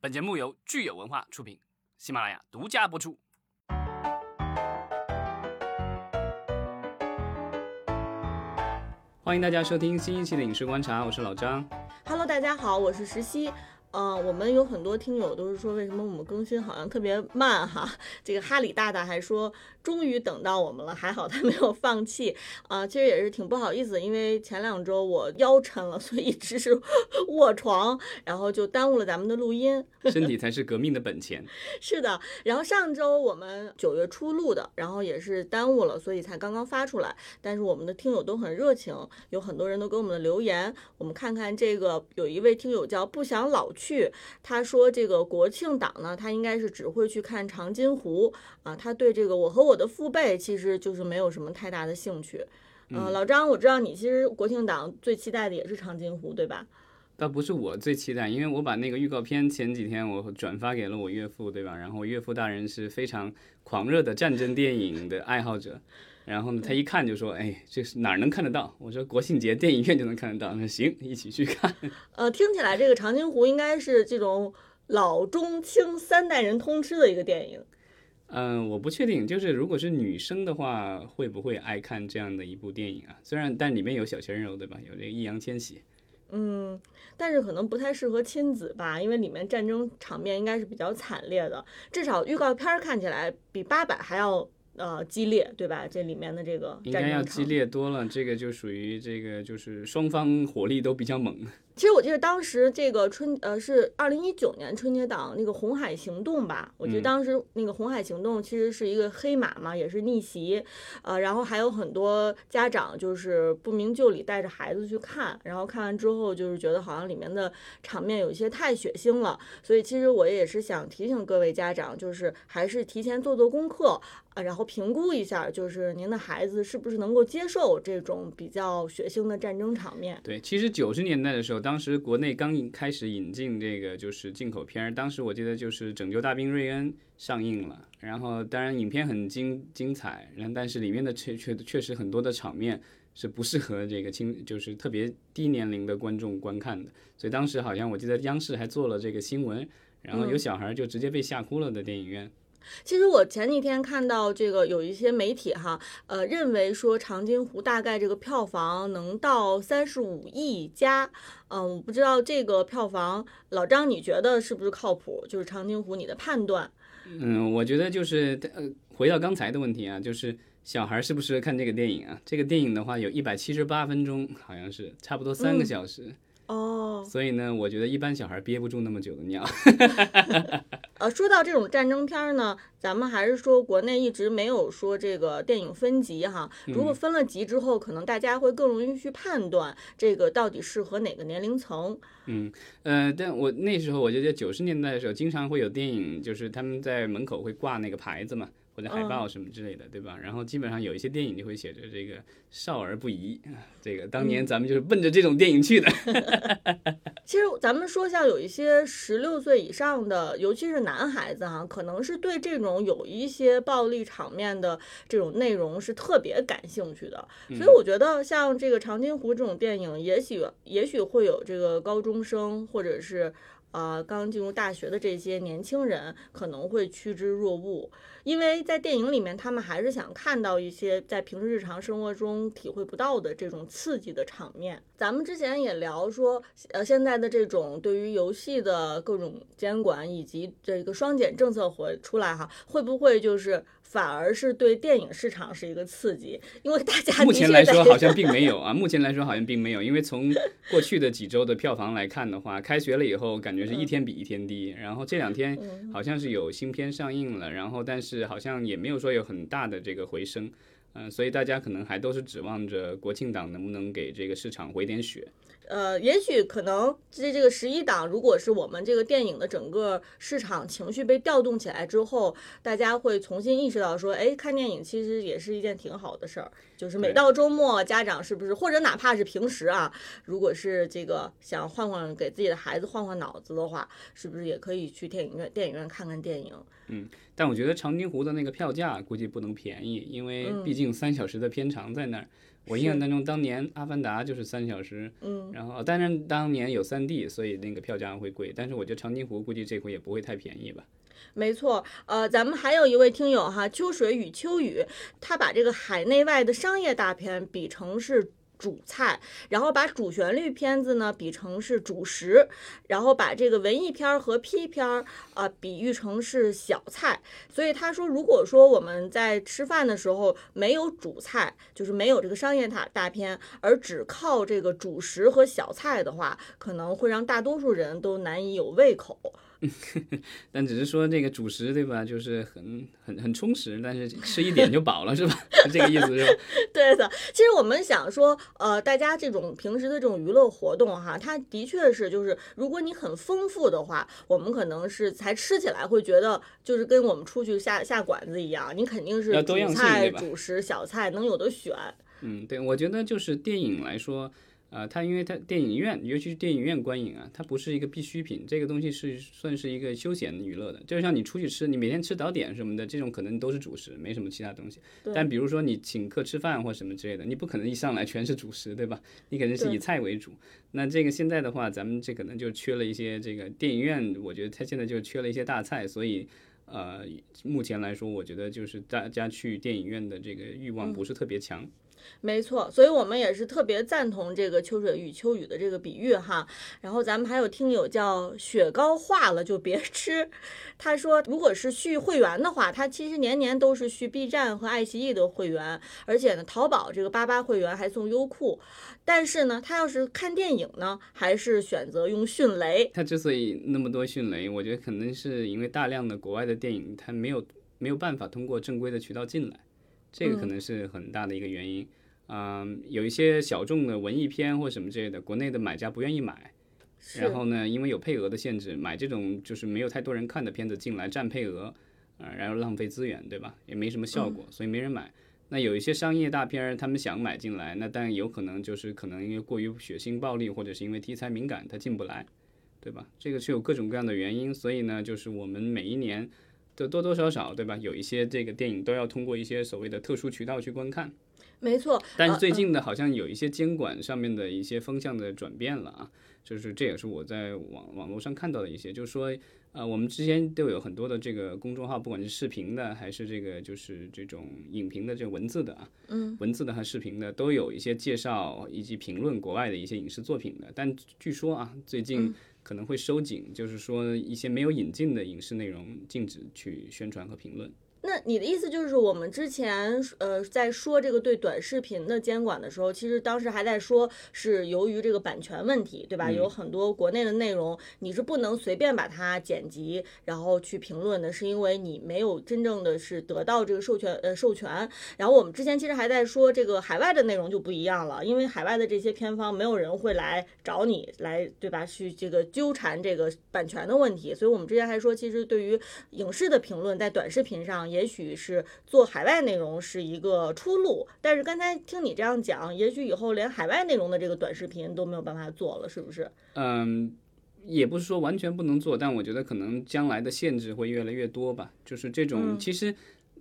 本节目由聚友文化出品，喜马拉雅独家播出。欢迎大家收听新一期的影视观察，我是老张。Hello，大家好，我是石溪。呃，我们有很多听友都是说，为什么我们更新好像特别慢哈？这个哈里大大还说，终于等到我们了，还好他没有放弃啊、其实也是挺不好意思，因为前两周我腰抻了，所以一直是卧床，然后就耽误了咱们的录音。身体才是革命的本钱。是的，然后上周我们九月初录的，然后也是耽误了，所以才刚刚发出来。但是我们的听友都很热情，有很多人都给我们的留言。我们看看这个，有一位听友叫不想老去，他说这个国庆档呢，他应该是只会去看长津湖啊，他对这个我和我的父辈其实就是没有什么太大的兴趣。呃，老张，我知道你其实国庆档最期待的也是长津湖，对吧？倒不是我最期待，因为我把那个预告片前几天我转发给了我岳父，对吧？然后岳父大人是非常狂热的战争电影的爱好者，然后呢，他一看就说：“哎，这是哪儿能看得到？”我说：“国庆节电影院就能看得到。”那行，一起去看。呃，听起来这个长津湖应该是这种老中青三代人通吃的一个电影。嗯，我不确定，就是如果是女生的话，会不会爱看这样的一部电影啊？虽然，但里面有小鲜肉，对吧？有这个易烊千玺。嗯，但是可能不太适合亲子吧，因为里面战争场面应该是比较惨烈的，至少预告片儿看起来比八佰还要呃激烈，对吧？这里面的这个应该要激烈多了，这个就属于这个就是双方火力都比较猛。其实我记得当时这个春呃是二零一九年春节档那个红海行动吧，我觉得嗯当时那个红海行动其实是一个黑马嘛，也是逆袭，呃，然后还有很多家长就是不明就里带着孩子去看，然后看完之后就是觉得好像里面的场面有一些太血腥了，所以其实我也是想提醒各位家长，就是还是提前做做功课。啊，然后评估一下，就是您的孩子是不是能够接受这种比较血腥的战争场面。对，其实九十年代的时候，当时国内刚开始引进这个就是进口片儿，当时我记得就是《拯救大兵瑞恩》上映了，然后当然影片很精精彩，然后但是里面的确确确实很多的场面是不适合这个青就是特别低年龄的观众观看的，所以当时好像我记得央视还做了这个新闻，然后有嗯小孩就直接被吓哭了的电影院。其实我前几天看到这个有一些媒体哈，呃，认为说长津湖大概这个票房能到三十五亿加，嗯、我不知道这个票房，老张你觉得是不是靠谱？就是长津湖你的判断？嗯，我觉得就是呃，回到刚才的问题啊，就是小孩儿适不适合看这个电影啊？这个电影的话有一百七十八分钟，好像是差不多三个嗯小时，哦，所以呢，我觉得一般小孩憋不住那么久的尿。呃，说到这种战争片儿呢，咱们还是说国内一直没有说这个电影分级哈。如果分了级之后，可能大家会更容易去判断这个到底适合哪个年龄层。嗯，呃，但我那时候我觉得九十年代的时候，经常会有电影，就是他们在门口会挂那个牌子嘛，或者海报什么之类的，对吧？然后基本上有一些电影就会写着这个少儿不宜，这个当年咱们就是奔着这种电影去的。其实咱们说像有一些十六岁以上的，尤其是男孩子哈，可能是对这种有一些暴力场面的这种内容是特别感兴趣的。所以我觉得像这个长津湖这种电影，也许也许会有这个高中生或者是。呃，刚进入大学的这些年轻人可能会趋之若鹜，因为在电影里面，他们还是想看到一些在平时日常生活中体会不到的这种刺激的场面。咱们之前也聊说，呃，现在的这种对于游戏的各种监管以及这个双减政策回出来哈，会不会就是反而是对电影市场是一个刺激？因为大家目前来说好像 并没有啊，目前来说好像并没有，因为从过去的几周的票房来看的话，开学了以后感觉是一天比一天低，然后这两天嗯好像是有新片上映了，然后但是好像也没有说有很大的这个回升，嗯、所以大家可能还都是指望着国庆档能不能给这个市场回点血。呃，也许可能这这个十一档，如果是我们这个电影的整个市场情绪被调动起来之后，大家会重新意识到说，哎，看电影其实也是一件挺好的事儿。就是每到周末，家长是不是或者哪怕是平时啊，如果是这个想换换给自己的孩子换换脑子的话，是不是也可以去电影院电影院看看电影？嗯但我觉得长津湖的那个票价估计不能便宜，因为嗯毕竟三小时的片长在那儿。我印象当中，当年《阿凡达》就是三小时，嗯，然后当然当年有三 D，所以那个票价会贵，但是我觉得长津湖估计这回也不会太便宜吧。没错，呃，咱们还有一位听友哈，秋水与秋雨，他把这个海内外的商业大片比成是。主菜，然后把主旋律片子呢比成是主食，然后把这个文艺片和批片儿啊比喻成是小菜。所以他说，如果说我们在吃饭的时候没有主菜，就是没有这个商业大大片，而只靠这个主食和小菜的话，可能会让大多数人都难以有胃口。但只是说这个主食对吧，就是很很很充实，但是吃一点就饱了是吧？这个意思是吧？对的，其实我们想说，呃，大家这种平时的这种娱乐活动哈，它的确是就是，如果你很丰富的话，我们可能是才吃起来会觉得就是跟我们出去下下馆子一样，你肯定是主菜、主食、小菜能有的选。嗯，对，我觉得就是电影来说。啊，它因为它电影院，尤其是电影院观影啊，它不是一个必需品，这个东西是算是一个休闲娱乐的，就像你出去吃，你每天吃早点什么的，这种可能都是主食，没什么其他东西。但比如说你请客吃饭或什么之类的，你不可能一上来全是主食，对吧？你肯定是以菜为主。那这个现在的话，咱们这可能就缺了一些这个电影院，我觉得它现在就缺了一些大菜，所以呃，目前来说，我觉得就是大家去电影院的这个欲望不是特别强。没错，所以我们也是特别赞同这个秋水与秋雨的这个比喻哈。然后咱们还有听友叫雪糕化了就别吃，他说如果是续会员的话，他其实年年都是续 B 站和爱奇艺的会员，而且呢，淘宝这个八八会员还送优酷。但是呢，他要是看电影呢，还是选择用迅雷。他之所以那么多迅雷，我觉得可能是因为大量的国外的电影，他没有没有办法通过正规的渠道进来。这个可能是很大的一个原因，嗯，有一些小众的文艺片或什么之类的，国内的买家不愿意买，然后呢，因为有配额的限制，买这种就是没有太多人看的片子进来占配额，啊，然后浪费资源，对吧？也没什么效果，所以没人买。那有一些商业大片儿，他们想买进来，那但有可能就是可能因为过于血腥暴力，或者是因为题材敏感，它进不来，对吧？这个是有各种各样的原因，所以呢，就是我们每一年。的多多少少，对吧？有一些这个电影都要通过一些所谓的特殊渠道去观看。没错。但是最近的好像有一些监管上面的一些风向的转变了啊，就是这也是我在网网络上看到的一些，就是说，呃，我们之前都有很多的这个公众号，不管是视频的还是这个就是这种影评的这文字的啊，嗯，文字的和视频的都有一些介绍以及评论国外的一些影视作品的。但据说啊，最近。可能会收紧，就是说一些没有引进的影视内容禁止去宣传和评论。那你的意思就是，我们之前呃在说这个对短视频的监管的时候，其实当时还在说是由于这个版权问题，对吧？有很多国内的内容你是不能随便把它剪辑然后去评论的，是因为你没有真正的是得到这个授权呃授权。然后我们之前其实还在说这个海外的内容就不一样了，因为海外的这些片方没有人会来找你来对吧？去这个纠缠这个版权的问题。所以我们之前还说，其实对于影视的评论在短视频上。也许是做海外内容是一个出路，但是刚才听你这样讲，也许以后连海外内容的这个短视频都没有办法做了，是不是？嗯，也不是说完全不能做，但我觉得可能将来的限制会越来越多吧。就是这种，其实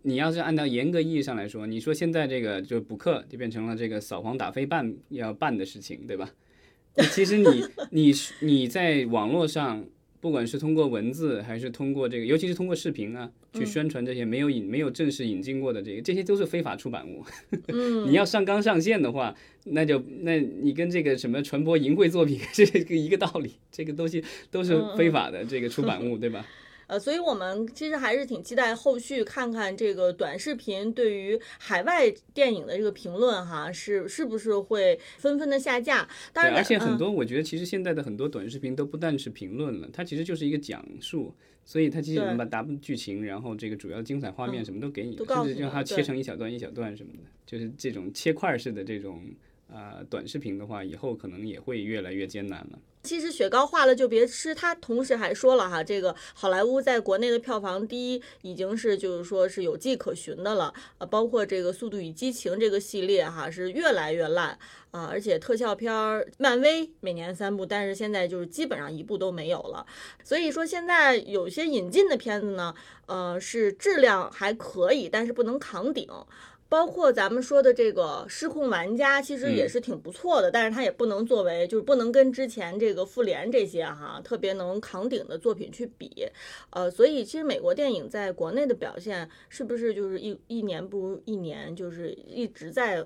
你要是按照严格意义上来说，你说现在这个就补课就变成了这个扫黄打非办要办的事情，对吧？其实你你你在网络上。不管是通过文字还是通过这个，尤其是通过视频啊，去宣传这些没有引、没有正式引进过的这个，这些都是非法出版物。你要上纲上线的话，那就那你跟这个什么传播淫秽作品 是一个一个道理，这个东西都是非法的这个出版物，对吧？呃，所以我们其实还是挺期待后续看看这个短视频对于海外电影的这个评论哈，是是不是会纷纷的下架？当然，而且很多我觉得其实现在的很多短视频都不但是评论了，它其实就是一个讲述，所以它其实能把大部分剧情，然后这个主要精彩画面什么都给你，甚至让它切成一小段一小段什么的，就是这种切块式的这种啊短视频的话，以后可能也会越来越艰难了。其实雪糕化了就别吃。他同时还说了哈，这个好莱坞在国内的票房第一已经是就是说是有迹可循的了。呃，包括这个《速度与激情》这个系列哈是越来越烂啊，而且特效片儿，漫威每年三部，但是现在就是基本上一部都没有了。所以说现在有些引进的片子呢，呃，是质量还可以，但是不能扛顶。包括咱们说的这个《失控玩家》，其实也是挺不错的，但是它也不能作为，就是不能跟之前这个《复联》这些哈特别能扛鼎的作品去比。呃，所以其实美国电影在国内的表现，是不是就是一一年不如一年，就是一直在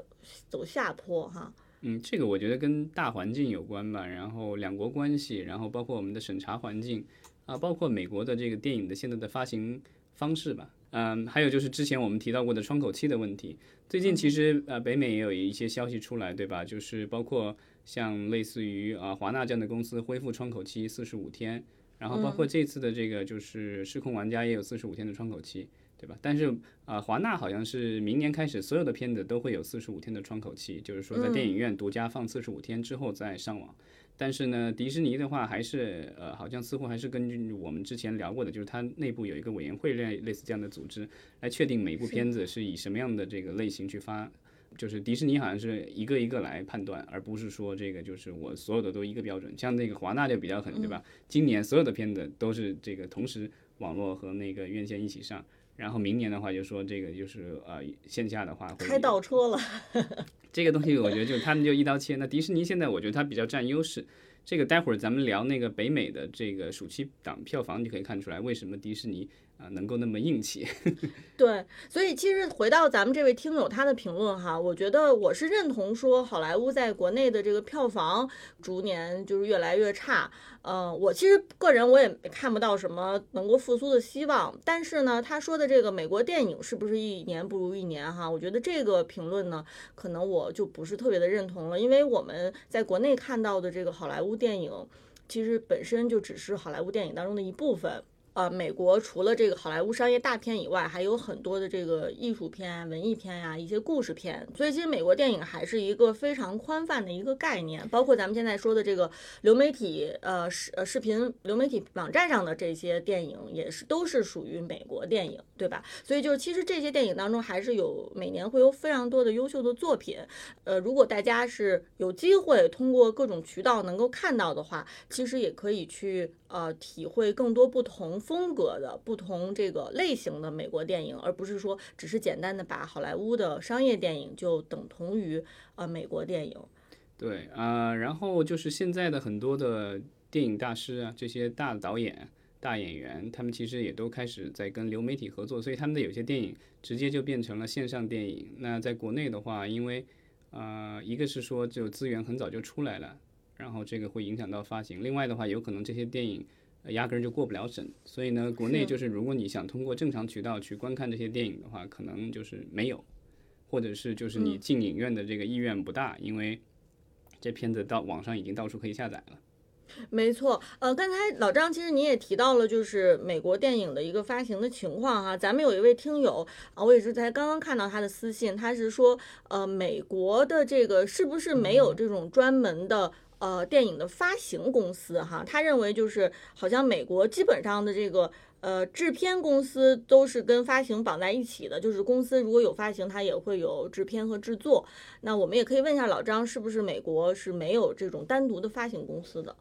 走下坡哈？嗯，这个我觉得跟大环境有关吧，然后两国关系，然后包括我们的审查环境啊，包括美国的这个电影的现在的发行方式吧。嗯，还有就是之前我们提到过的窗口期的问题。最近其实呃，北美也有一些消息出来，对吧？就是包括像类似于啊华纳这样的公司恢复窗口期四十五天，然后包括这次的这个就是失控玩家也有四十五天的窗口期，对吧？但是啊，华纳好像是明年开始所有的片子都会有四十五天的窗口期，就是说在电影院独家放四十五天之后再上网。但是呢，迪士尼的话还是呃，好像似乎还是根据我们之前聊过的，就是它内部有一个委员会类类似这样的组织来确定每部片子是以什么样的这个类型去发。就是迪士尼好像是一个一个来判断，而不是说这个就是我所有的都一个标准。像那个华纳就比较狠，对吧？今年所有的片子都是这个同时网络和那个院线一起上，然后明年的话就说这个就是呃线下的话会开倒车了。这个东西我觉得就他们就一刀切。那迪士尼现在我觉得它比较占优势。这个待会儿咱们聊那个北美的这个暑期档票房，就可以看出来为什么迪士尼。啊，能够那么硬气，对，所以其实回到咱们这位听友他的评论哈，我觉得我是认同说好莱坞在国内的这个票房逐年就是越来越差，嗯，我其实个人我也看不到什么能够复苏的希望，但是呢，他说的这个美国电影是不是一年不如一年哈，我觉得这个评论呢，可能我就不是特别的认同了，因为我们在国内看到的这个好莱坞电影，其实本身就只是好莱坞电影当中的一部分。呃，美国除了这个好莱坞商业大片以外，还有很多的这个艺术片、文艺片呀，一些故事片。所以其实美国电影还是一个非常宽泛的一个概念，包括咱们现在说的这个流媒体，呃视呃视频流媒体网站上的这些电影，也是都是属于美国电影，对吧？所以就是其实这些电影当中还是有每年会有非常多的优秀的作品。呃，如果大家是有机会通过各种渠道能够看到的话，其实也可以去。呃，体会更多不同风格的、不同这个类型的美国电影，而不是说只是简单的把好莱坞的商业电影就等同于呃美国电影。对啊，然后就是现在的很多的电影大师啊，这些大导演、大演员，他们其实也都开始在跟流媒体合作，所以他们的有些电影直接就变成了线上电影。那在国内的话，因为呃，一个是说就资源很早就出来了。然后这个会影响到发行。另外的话，有可能这些电影压根儿就过不了审。所以呢，国内就是如果你想通过正常渠道去观看这些电影的话，可能就是没有，或者是就是你进影院的这个意愿不大，因为这片子到网上已经到处可以下载了。没错，呃，刚才老张其实你也提到了，就是美国电影的一个发行的情况哈。咱们有一位听友啊，我也是才刚刚看到他的私信，他是说，呃，美国的这个是不是没有这种专门的？呃，电影的发行公司哈，他认为就是好像美国基本上的这个呃制片公司都是跟发行绑在一起的，就是公司如果有发行，它也会有制片和制作。那我们也可以问一下老张，是不是美国是没有这种单独的发行公司的？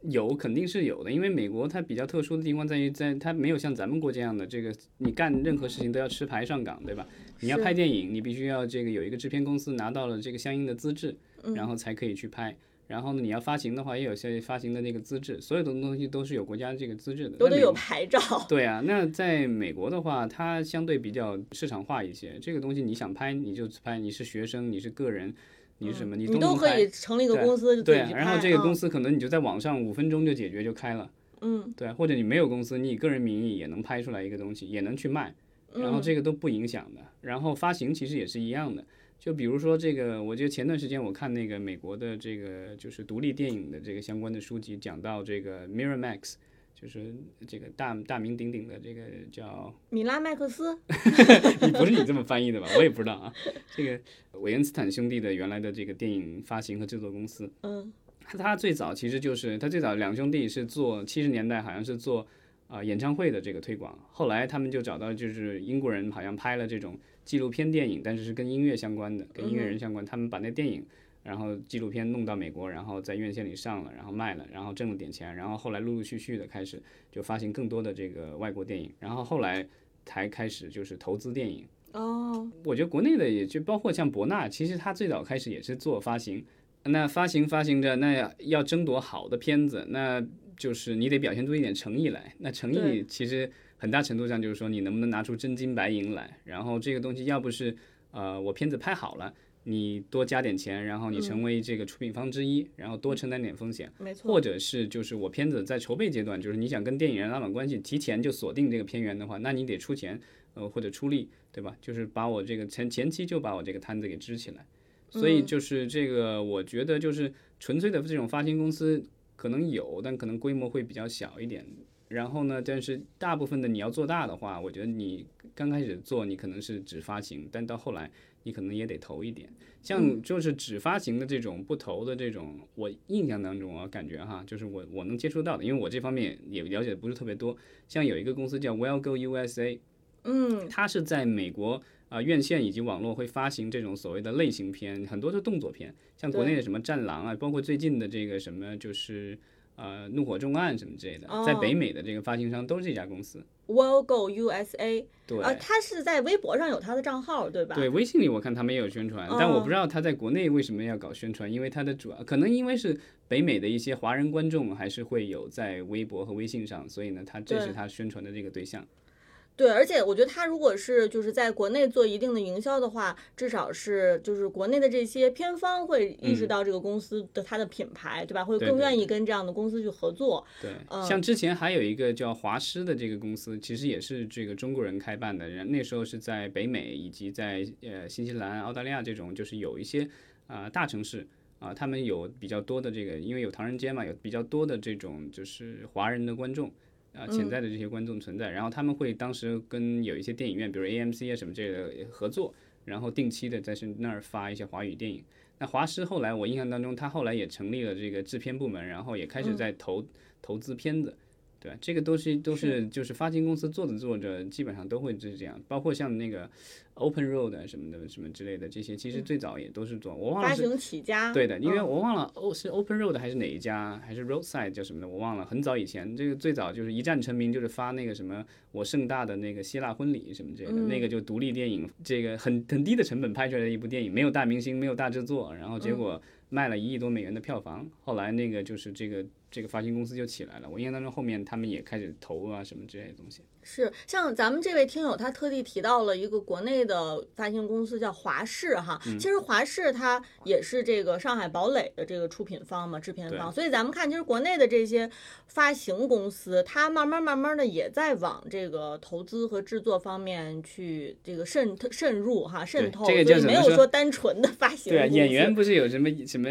有，肯定是有的，因为美国它比较特殊的地方在于，在它没有像咱们国这样的这个，你干任何事情都要持牌上岗，对吧？你要拍电影，你必须要这个有一个制片公司拿到了这个相应的资质，然后才可以去拍。然后呢，你要发行的话，也有些发行的那个资质，所有的东西都是有国家这个资质的，都得有牌照。对啊，那在美国的话，它相对比较市场化一些，这个东西你想拍你就拍，你是学生，你是个人，你是什么，你都可以成立一个公司对，然后这个公司可能你就在网上五分钟就解决就开了，嗯，对，或者你没有公司，你以个人名义也能拍出来一个东西，也能去卖，然后这个都不影响的。然后发行其实也是一样的。就比如说这个，我觉得前段时间我看那个美国的这个就是独立电影的这个相关的书籍，讲到这个 Miramax，就是这个大大名鼎鼎的这个叫米拉麦克斯，你不是你这么翻译的吧？我也不知道啊。这个韦恩斯坦兄弟的原来的这个电影发行和制作公司，嗯，他最早其实就是他最早两兄弟是做七十年代好像是做啊演唱会的这个推广，后来他们就找到就是英国人好像拍了这种。纪录片电影，但是是跟音乐相关的，跟音乐人相关。他们把那电影，然后纪录片弄到美国，然后在院线里上了，然后卖了，然后挣了点钱，然后后来陆陆续续的开始就发行更多的这个外国电影，然后后来才开始就是投资电影，哦，我觉得国内的也就包括像博纳，其实他最早开始也是做发行，那发行发行着，那要争夺好的片子，那就是你得表现出一点诚意来。那诚意其实很大程度上就是说你能不能拿出真金白银来，然后这个东西要不是呃我片子拍好了。你多加点钱，然后你成为这个出品方之一，然后多承担点风险，没错，或者是就是我片子在筹备阶段，就是你想跟电影人拉拢关系，提前就锁定这个片源的话，那你得出钱，呃或者出力，对吧？就是把我这个前前期就把我这个摊子给支起来。所以就是这个，我觉得就是纯粹的这种发行公司可能有，但可能规模会比较小一点。然后呢，但是大部分的你要做大的话，我觉得你刚开始做你可能是只发行，但到后来你可能也得投一点。像就是只发行的这种不投的这种，我印象当中啊，感觉哈，就是我我能接触到的，因为我这方面也了解的不是特别多。像有一个公司叫 WellGo USA，嗯，它是在美国啊、院线以及网络会发行这种所谓的类型片，很多是动作片，像国内的什么《战狼》啊，包括最近的这个什么就是呃《怒火重案》什么之类的，在北美的这个发行商都是这家公司。Will Go USA，对，啊，他是在微博上有他的账号，对吧？对，微信里我看他们也有宣传，但我哦不知道他在国内为什么要搞宣传，因为他的主要可能因为是北美的一些华人观众还是会有在微博和微信上，所以呢，他这是他宣传的这个对象。对，而且我觉得他如果是就是在国内做一定的营销的话，至少是就是国内的这些片方会意识到这个公司的它的品牌，对吧？会更愿意跟这样的公司去合作。对，嗯像之前还有一个叫华师的这个公司，其实也是这个中国人开办的，人那时候是在北美以及在呃新西兰、澳大利亚这种，就是有一些啊、大城市啊、他们有比较多的这个，因为有唐人街嘛，有比较多的这种就是华人的观众。啊，潜在的这些观众存在，然后他们会当时跟有一些电影院，比如 AMC 啊什么这类的合作，然后定期的在是那儿发一些华语电影。那华师后来我印象当中，他后来也成立了这个制片部门，然后也开始在投、投资片子，对吧？这个东西都是就是发行公司做着做着，基本上都会是这样，包括像那个 Open Road 啊什么的什么之类的，这些其实最早也都是做，我忘了是。发行起家，对的，因为嗯我忘了哦，是 Open Road 还是哪一家，还是 Roadside 叫什么的，我忘了。很早以前，这个最早就是一战成名，就是发那个什么我盛大的那个希腊婚礼什么之类的，那个就独立电影，这个很很低的成本拍出来的一部电影，没有大明星，没有大制作，然后结果卖了一亿多美元的票房。后来那个就是这个这个发行公司就起来了，我印象当中后面他们也开始投啊什么之类的东西。是像咱们这位听友，他特地提到了一个国内的发行公司叫华视哈。嗯其实华视它也是这个上海堡垒的这个出品方嘛，制片方。所以咱们看，其实国内的这些发行公司，它慢慢慢慢的也在往这个投资和制作方面去这个渗透渗入哈，渗透。这个叫所以没有说说单纯的发行对啊，演员不是有什么什么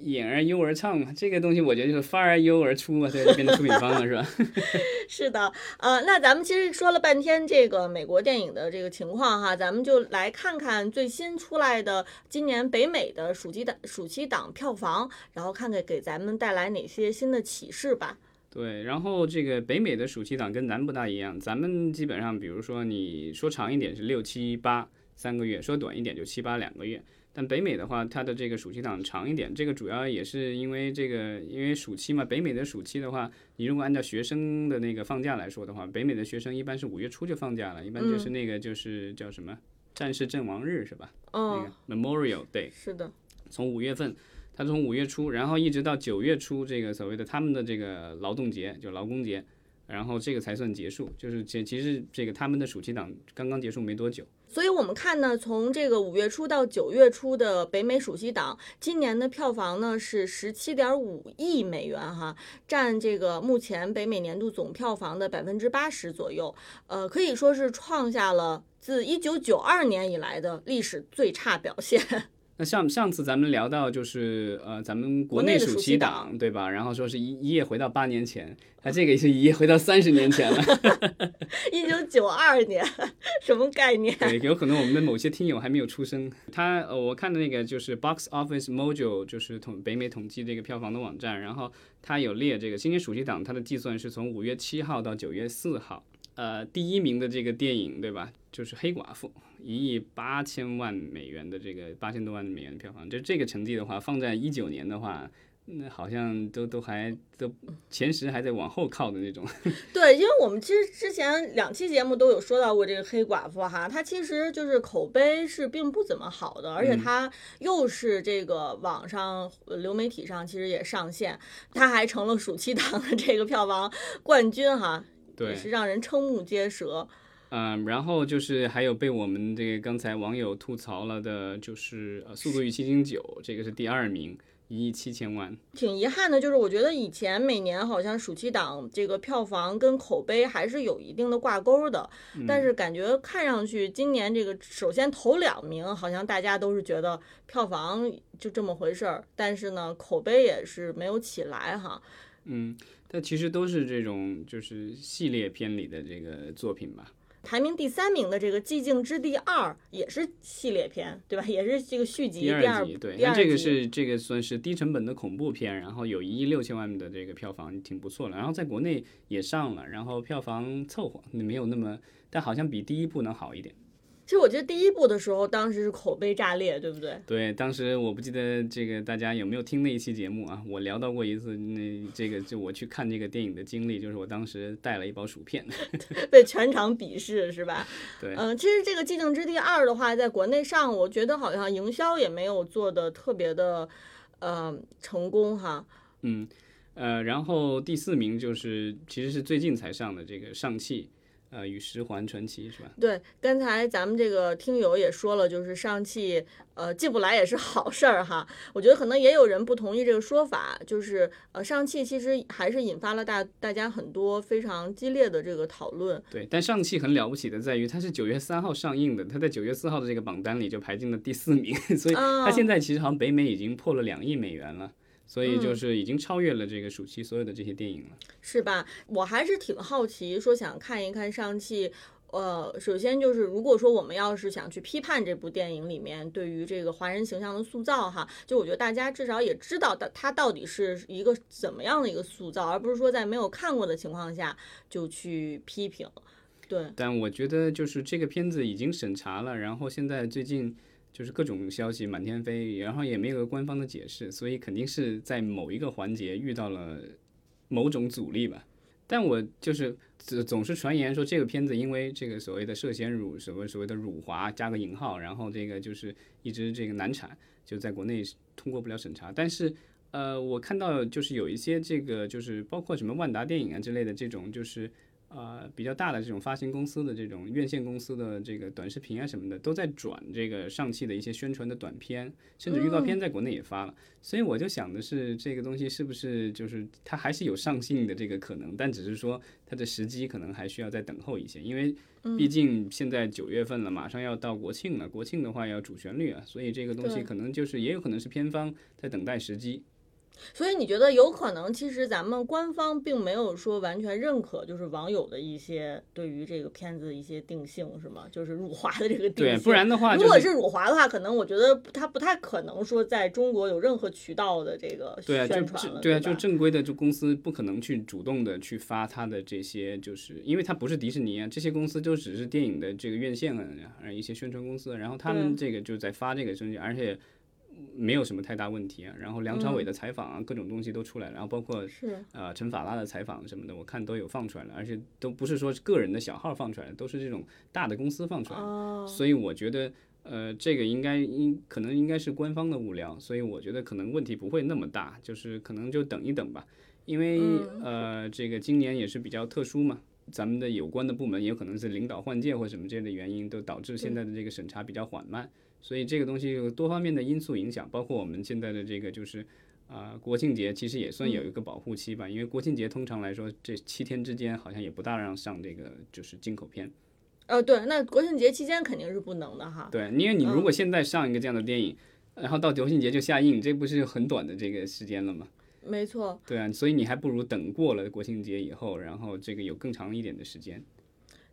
演而优而唱嘛？这个东西我觉得就是发而优而出嘛，所以就变成出品方了，是吧？是的，呃，那咱们其实说了半天这个美国电影的这个情况哈，咱们就来看看最新出来的今年北美的暑期档暑期档票房，然后看看给咱们带来哪些新的启示吧。对，然后这个北美的暑期档跟南不大一样，咱们基本上，比如说你说长一点是六七八三个月，说短一点就七八两个月。但北美的话，它的这个暑期档长一点，这个主要也是因为这个，因为暑期嘛，北美的暑期的话，你如果按照学生的那个放假来说的话，北美的学生一般是五月初就放假了，一般就是那个就是叫什么战士阵亡日是吧？那嗯个，Memorial Day。是的，从五月份，他从五月初，然后一直到九月初，这个所谓的他们的这个劳动节，就劳工节，然后这个才算结束。就是其其实这个他们的暑期档刚刚结束没多久。所以我们看呢，从这个五月初到九月初的北美暑期档，今年的票房呢是十七点五亿美元哈，占这个目前北美年度总票房的百分之八十左右，呃，可以说是创下了自一九九二年以来的历史最差表现。那上上次咱们聊到就是呃咱们国国内暑期期档档对吧？然后说是一一夜回到八年前，它这个是一夜回到三十年前了。一九九二年，什么概念？对，有可能我们的某些听友还没有出生。他呃，我看的那个就是 Box Office Mojo，就是统北美统计这个票房的网站，然后它有列这个今年暑期档，它的计算是从五月七号到九月四号。呃，第一名的这个电影对吧？就是《黑寡妇》，一亿八千万美元的这个八千多万美元的票房，就这个成绩的话，放在一九年的话，那好像都都还都前十还在往后靠的那种。对，因为我们其实之前两期节目都有说到过这个黑寡妇哈，它其实就是口碑是并不怎么好的，而且它又是这个网上流媒体上其实也上线，它还成了暑期档的这个票房冠军哈，对也是让人瞠目结舌。嗯，然后就是还有被我们这个刚才网友吐槽了的，就是呃《速度与激情九》，这个是第二名，一亿七千万。挺遗憾的，就是我觉得以前每年好像暑期档这个票房跟口碑还是有一定的挂钩的，但是感觉看上去今年这个首先头两名好像大家都是觉得票房就这么回事儿，但是呢口碑也是没有起来哈。嗯，但其实都是这种就是系列片里的这个作品吧。排名第三名的这个《寂静之地二》也是系列片，对吧？也是这个续集第二集，对，那这个是这个算是低成本的恐怖片，然后有一亿六千万的这个票房，挺不错了。然后在国内也上了，然后票房凑合，没有那么，但好像比第一部能好一点。其实我觉得第一部的时候，当时是口碑炸裂，对不对？对，当时我不记得这个大家有没有听那一期节目啊？我聊到过一次，那这个就我去看这个电影的经历，就是我当时带了一包薯片。被全场鄙视是吧？对，嗯，其实这个《寂静之地二》的话，在国内上，我觉得好像营销也没有做的特别的，呃，成功哈。嗯，呃，然后第四名就是其实是最近才上的这个《上汽》。呃，与十环传奇是吧？对，刚才咱们这个听友也说了，就是上汽，呃，进不来也是好事儿哈。我觉得可能也有人不同意这个说法，就是呃，上汽其实还是引发了大大家很多非常激烈的这个讨论。对，但上汽很了不起的在于，它是九月三号上映的，它在九月四号的这个榜单里就排进了第四名，所以它现在其实好像北美已经破了两亿美元了。所以就是已经超越了这个暑期所有的这些电影了，是吧？我还是挺好奇，说想看一看上汽。呃，首先就是如果说我们要是想去批判这部电影里面对于这个华人形象的塑造哈，就我觉得大家至少也知道的它到底是一个怎么样的一个塑造，而不是说在没有看过的情况下就去批评。对，但我觉得就是这个片子已经审查了，然后现在最近。就是各种消息满天飞，然后也没有官方的解释，所以肯定是在某一个环节遇到了某种阻力吧。但我就是总是传言说这个片子因为这个所谓的涉嫌辱什么所谓的辱华加个引号，然后这个就是一直这个难产，就在国内通过不了审查。但是呃，我看到就是有一些这个就是包括什么万达电影啊之类的这种就是。呃，比较大的这种发行公司的这种院线公司的这个短视频啊什么的，都在转这个上汽的一些宣传的短片，甚至预告片在国内也发了。所以我就想的是，这个东西是不是就是它还是有上映的这个可能，但只是说它的时机可能还需要再等候一些，因为毕竟现在九月份了，马上要到国庆了，国庆的话要主旋律啊，所以这个东西可能就是也有可能是片方在等待时机。所以你觉得有可能，其实咱们官方并没有说完全认可，就是网友的一些对于这个片子的一些定性，是吗？就是辱华的这个定性。对，不然的话，如果是辱华的话，可能我觉得他不太可能说在中国有任何渠道的这个宣传了。对啊，就正规的就公司不可能去主动的去发他的这些，就是因为它不是迪士尼啊，这些公司就只是电影的这个院线啊，一些宣传公司，然后他们这个就在发这个东西，而且。没有什么太大问题啊，然后梁朝伟的采访啊，各种东西都出来了，然后包括呃陈法拉的采访什么的，我看都有放出来了，而且都不是说个人的小号放出来的，都是这种大的公司放出来的，所以我觉得呃这个应该应可能应该是官方的物料，所以我觉得可能问题不会那么大，就是可能就等一等吧，因为呃这个今年也是比较特殊嘛，咱们的有关的部门也有可能是领导换届或什么之类的原因，都导致现在的这个审查比较缓慢。所以这个东西有多方面的因素影响，包括我们现在的这个就是，啊，国庆节其实也算有一个保护期吧，因为国庆节通常来说这七天之间好像也不大让上这个就是进口片。呃，对，那国庆节期间肯定是不能的哈。对，因为你如果现在上一个这样的电影，然后到国庆节就下映，这不是很短的这个时间了吗？没错。对啊，所以你还不如等过了国庆节以后，然后这个有更长一点的时间。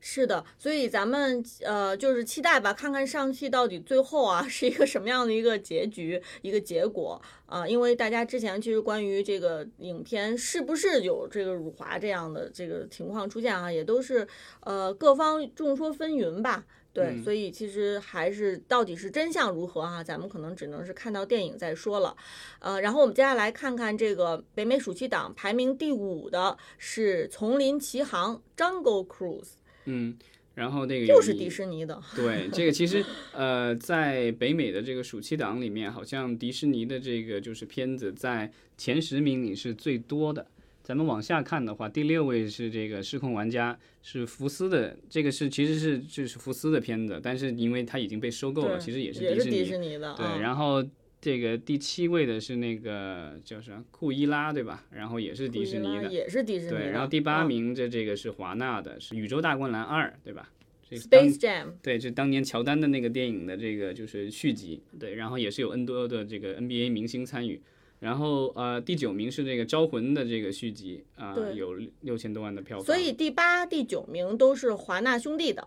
是的，所以咱们呃就是期待吧，看看上汽到底最后啊 是一个什么样的一个结局，一个结果啊。因为大家之前其实关于这个影片是不是有这个辱华这样的这个情况出现啊，也都是呃各方众说纷纭吧。对，嗯所以其实还是到底是真相如何哈、咱们可能只能是看到电影再说了。呃，然后我们接下来看看这个北美暑期档排名第五的是《丛林奇航》（Jungle Cruise），嗯，然后那个又是迪士尼的。对，这个其实呃，在北美的这个暑期档里面，好像迪士尼的这个就是片子在前十名里是最多的。咱们往下看的话，第六位是这个《失控玩家》，是福斯的，这个是其实是就是福斯的片子，但是因为它已经被收购了，其实也是也是迪士尼。的。对，啊然后这个第七位的是那个叫啥库伊拉，对吧？然后也是迪士尼的。也是迪士尼的。对，然后第八嗯名的这个是华纳的，是《宇宙大灌篮二》，对吧？这个，Space Jam。对，就当年乔丹的那个电影的这个就是续集，对，然后也是有 N 多的这个 NBA 明星参与。然后呃，第九名是这个《招魂》的这个续集啊、对有六千多万的票房。所以第八、第九名都是华纳兄弟的，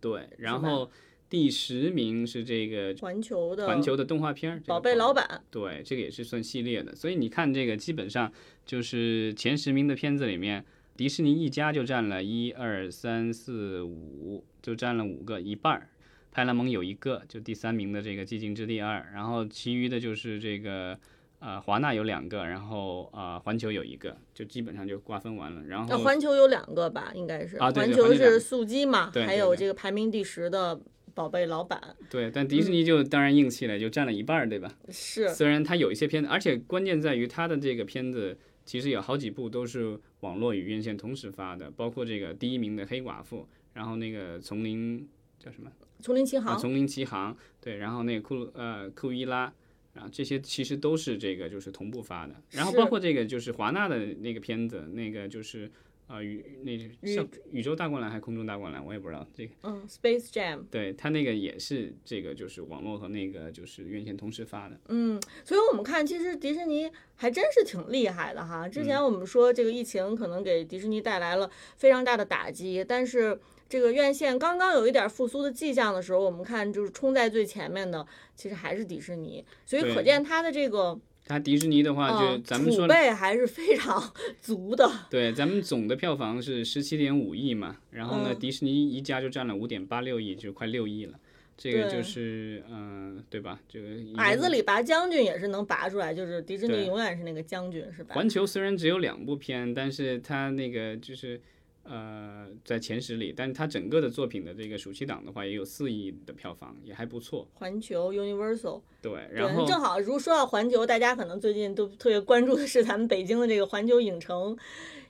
对，然后第十名是这个环球的环球的动画片宝贝老板。对，这个也是算系列的，所以你看这个基本上就是前十名的片子里面，迪士尼一家就占了一二三四五，就占了五个一半儿。派拉蒙有一个，就第三名的这个《寂静之地二》，然后其余的就是这个呃华纳有两个，然后啊、呃环球有一个，就基本上就瓜分完了。然呃，后环球有两个吧，应该是。啊对环球是对环球两个素鸡嘛，还有这个排名第十的宝贝老板。对，但迪士尼就当然硬气了，就占了一半儿，对吧？是，虽然它有一些片子，而且关键在于它的这个片子其实有好几部都是网络与院线同时发的，包括这个第一名的黑寡妇，然后那个丛林叫什么啊？丛林奇航。丛林奇航，对，然后那个库呃库伊拉。啊，这些其实都是这个就是同步发的，然后包括这个就是华纳的那个片子，那个就是呃宇那像宇宙大灌篮还是空中大灌篮，我也不知道这个。嗯，Space Jam。对它那个也是这个就是网络和那个就是院线同时发的。嗯，所以我们看，其实迪士尼还真是挺厉害的哈。之前嗯我们说这个疫情可能给迪士尼带来了非常大的打击，但是这个院线刚刚有一点复苏的迹象的时候，我们看就是冲在最前面的，其实还是迪士尼。所以可见它的这个它迪士尼的话，就咱们说备还是非常 足的。对，咱们总的票房是十七点五亿嘛，然后呢，嗯迪士尼一家就占了五点八六亿，就快六亿了。这个就是嗯、对吧？这个矮子里拔将军也是能拔出来，就是迪士尼永远是那个将军，是吧？环球虽然只有两部片，但是它那个就是呃在前十里，但是它整个的作品的这个暑期档的话，也有四亿的票房，也还不错。环球 Universal，对，然后正好如果说到环球，大家可能最近都特别关注的是咱们北京的这个环球影城。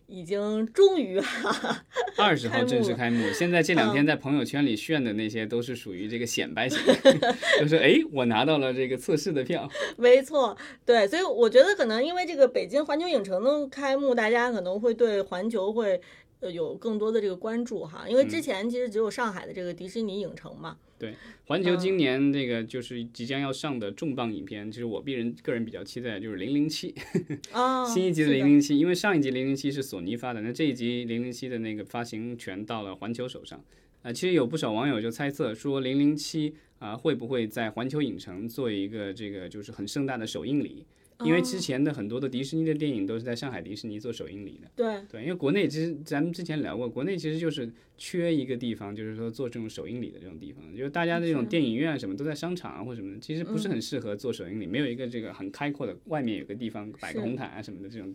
已经终于哈、二十号正式开幕，现在这两嗯天在朋友圈里炫的那些都是属于这个显摆型，就是哎，我拿到了这个测试的票。没错，对，所以我觉得可能因为这个北京环球影城的开幕，大家可能会对环球会呃有更多的这个关注哈，因为嗯之前其实只有上海的这个迪士尼影城嘛，对环球嗯今年这个就是即将要上的重磅影片，其实我个人个人比较期待就是《零零七》啊，新一集的《零零七》，因为上一集《零零七》是索尼发的，那这一集《零零七》的那个发行权到了环球手上。啊、其实有不少网友就猜测说，《零零七》啊会不会在环球影城做一个这个就是很盛大的首映礼？因为之前的很多的迪士尼的电影都是在上海迪士尼做首映礼的。对，对，因为国内其实咱们之前聊过，国内其实就是缺一个地方，就是说做这种首映礼的这种地方，就是大家的这种电影院啊什么都在商场啊或什么的，其实不嗯是很适合做首映礼，没有一个这个很开阔的，外面有个地方摆个红毯啊什么的这种。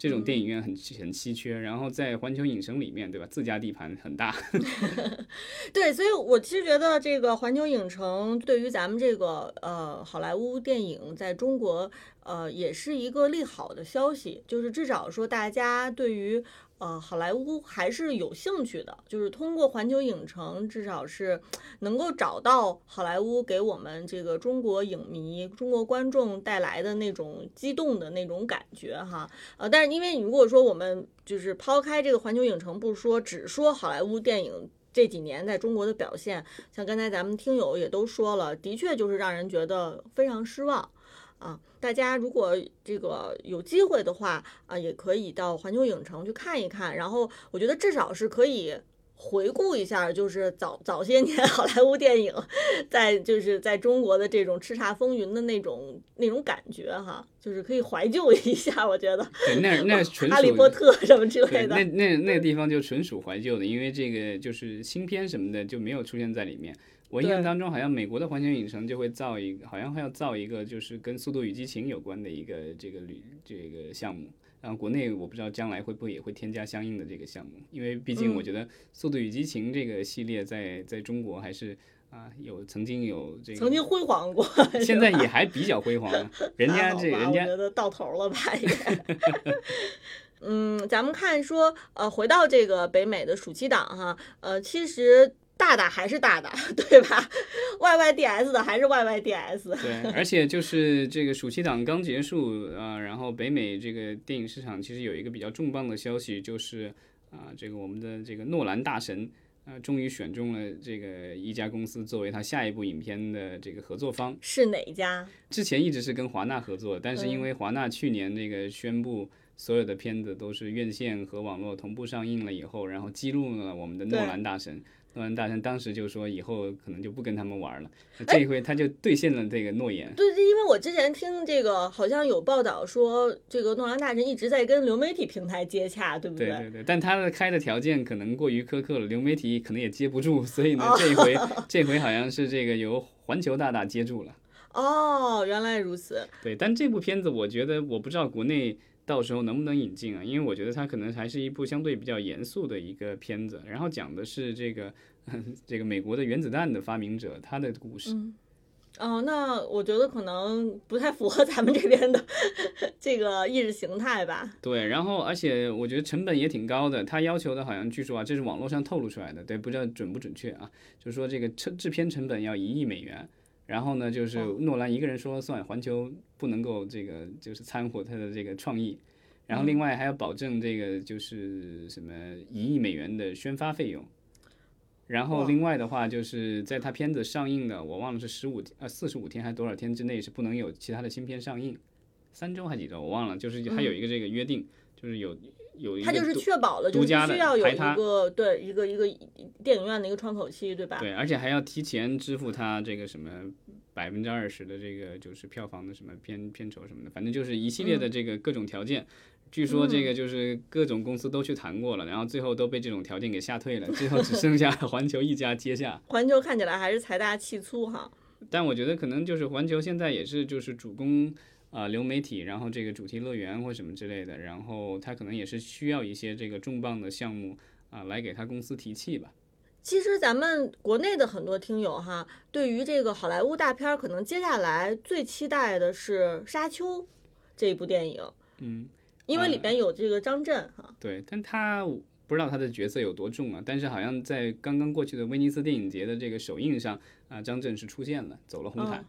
这种电影院很很稀缺，然后在环球影城里面，对吧？自家地盘很大，对，所以我其实觉得这个环球影城对于咱们这个呃好莱坞电影在中国呃也是一个利好的消息，就是至少说大家对于呃好莱坞还是有兴趣的，就是通过环球影城至少是能够找到好莱坞给我们这个中国影迷、中国观众带来的那种激动的那种感觉哈。呃，但是因为如果说我们就是抛开这个环球影城不说，只说好莱坞电影这几年在中国的表现，像刚才咱们听友也都说了，的确就是让人觉得非常失望。啊，大家如果这个有机会的话啊，也可以到环球影城去看一看。然后我觉得至少是可以回顾一下，就是早早些年 好莱坞电影在就是在中国的这种叱咤风云的那种那种感觉哈，就是可以怀旧一下，我觉得。对，那那纯属哈利波特什么之类的。那那那个地方就纯属怀旧的，因为这个就是新片什么的就没有出现在里面。我印象当中，好像美国的环球影城就会造一个，好像还要造一个，就是跟《速度与激情》有关的一个这个旅这个项目。然后国内我不知道将来会不会也会添加相应的这个项目，因为毕竟我觉得《速度与激情》这个系列在在中国还是啊有曾经有这个曾经辉煌过，现在也还比较辉煌。人家这人家我觉得到头了吧 也。嗯，咱们看说呃，回到这个北美的暑期档哈，呃，其实。大大还是大大，对吧？Y Y D S 的还是 Y Y D S。对，而且就是这个暑期档刚结束啊，然后北美这个电影市场其实有一个比较重磅的消息，就是啊，这个我们的这个诺兰大神啊，终于选中了这个一家公司作为他下一部影片的这个合作方。是哪一家？之前一直是跟华纳合作，但是因为华纳去年那个宣布所有的片子都是院线和网络同步上映了以后，然后激怒了我们的诺兰大神。诺兰大神当时就说以后可能就不跟他们玩了，这一回他就兑现了这个诺言。对，因为我之前听这个好像有报道说，这个诺兰大神一直在跟流媒体平台接洽，对不对？对对对，但他的开的条件可能过于苛刻了，流媒体可能也接不住，所以呢，这一回 这回好像是这个由环球大大接住了。哦，原来如此。对，但这部片子我觉得我不知道国内。到时候能不能引进啊？因为我觉得它可能还是一部相对比较严肃的一个片子，然后讲的是这个 这个美国的原子弹的发明者他的故事。哦，那我觉得可能不太符合咱们这边的 这个意识形态吧。对，然后而且我觉得成本也挺高的，他要求的好像据说啊，这是网络上透露出来的，对，不知道准不准确啊？就是说这个制制片成本要一亿美元。然后呢，就是诺兰一个人说了算，环球不能够这个就是掺和他的这个创意，然后另外还要保证这个就是什么一亿美元的宣发费用，然后另外的话就是在他片子上映的，我忘了是十五呃四十五天还是多少天之内是不能有其他的新片上映，三周还几周我忘了，就是还有一个这个约定，就是有。有他就是确保了，就必须要有一个对一个一个电影院的一个窗口期，对吧？对，而且还要提前支付他这个什么百分之二十的这个就是票房的什么片片酬什么的，反正就是一系列的这个各种条件。据说这个就是各种公司都去谈过了，然后最后都被这种条件给吓退了，最后只剩下 环球一家接下。环球看起来还是财大气粗哈。但我觉得可能就是环球现在也是就是主攻。啊，流媒体，然后这个主题乐园或什么之类的，然后他可能也是需要一些这个重磅的项目啊，来给他公司提气吧。其实咱们国内的很多听友哈，对于这个好莱坞大片，可能接下来最期待的是《沙丘》这一部电影。嗯，因为里边有这个张震哈。对，但他不知道他的角色有多重啊。但是好像在刚刚过去的威尼斯电影节的这个首映上啊，张震是出现了，走了红毯。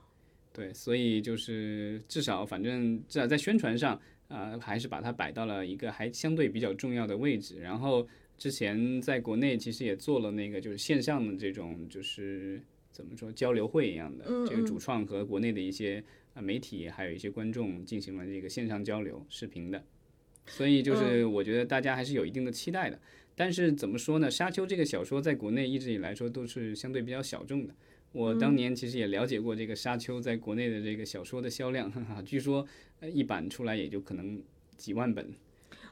对，所以就是至少，反正至少在宣传上，呃，还是把它摆到了一个还相对比较重要的位置。然后之前在国内其实也做了那个就是线上的这种就是怎么说交流会一样的，这个主创和国内的一些呃媒体还有一些观众进行了这个线上交流视频的。所以就是我觉得大家还是有一定的期待的。但是怎么说呢？《沙丘》这个小说在国内一直以来说都是相对比较小众的。我当年其实也了解过这个《沙丘》在国内的这个小说的销量，哈哈据说一版出来也就可能几万本。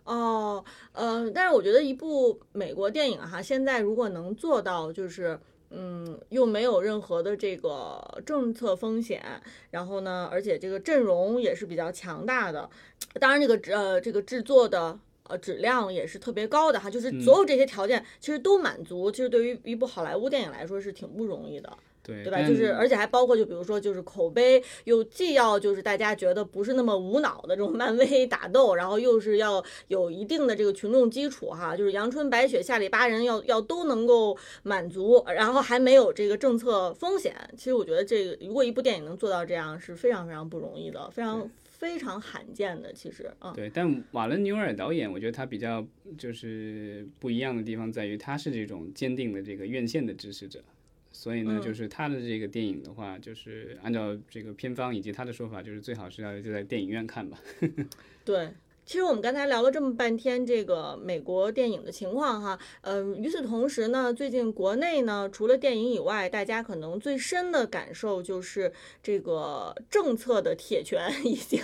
哦，呃，但是我觉得一部美国电影哈，现在如果能做到就是，嗯，又没有任何的这个政策风险，然后呢，而且这个阵容也是比较强大的，当然这个呃这个制作的呃质量也是特别高的哈，就是所有这些条件其实都满足，其实对于一部好莱坞电影来说是挺不容易的。对对吧？就是而且还包括，就比如说，就是口碑又既要就是大家觉得不是那么无脑的这种 漫威打斗，然后又是要有一定的这个群众基础哈，就是阳春白雪下里巴人要要都能够满足，然后还没有这个政策风险。其实我觉得这个如果一部电影能做到这样是非常非常不容易的，非常非常罕见的。其实啊，对。但瓦伦纽尔导演，我觉得他比较就是不一样的地方在于，他是这种坚定的这个院线的支持者。所以呢，就是他的这个电影的话，就是按照这个片方以及他的说法，就是最好是要就在电影院看吧。对，其实我们刚才聊了这么半天这个美国电影的情况哈，呃，与此同时呢，最近国内呢，除了电影以外，大家可能最深的感受就是这个政策的铁拳 已经，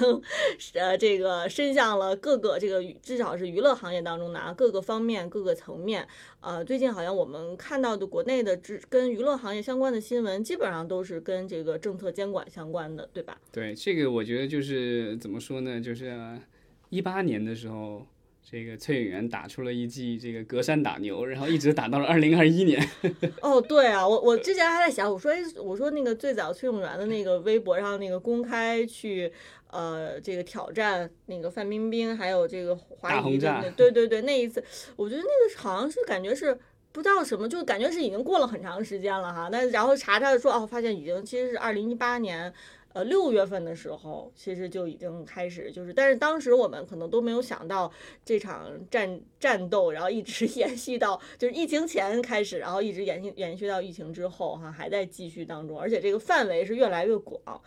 呃，这个伸向了各个这个至少是娱乐行业当中的啊各个方面各个层面。呃，最近好像我们看到的国内的只跟娱乐行业相关的新闻，基本上都是跟这个政策监管相关的，对吧？对，这个我觉得就是怎么说呢，就是一八年的时候，这个崔永元打出了一记这个隔山打牛，然后一直打到了二零二一年。哦，对啊，我我之前还在想，我说，哎，我说那个最早崔永元的那个微博上那个公开去。呃，这个挑战那个范冰冰，还有这个华谊的，对对对，那一次，我觉得那个好像是感觉是不知道什么，就感觉是已经过了很长时间了哈。那然后查查说，哦，发现已经其实是二零一八年，呃，六月份的时候，其实就已经开始，就是，但是当时我们可能都没有想到这场战战斗，然后一直 延续到就是疫情前开始，然后一直延续延续到疫情之后哈，还在继续当中，而且这个范围是越来越广。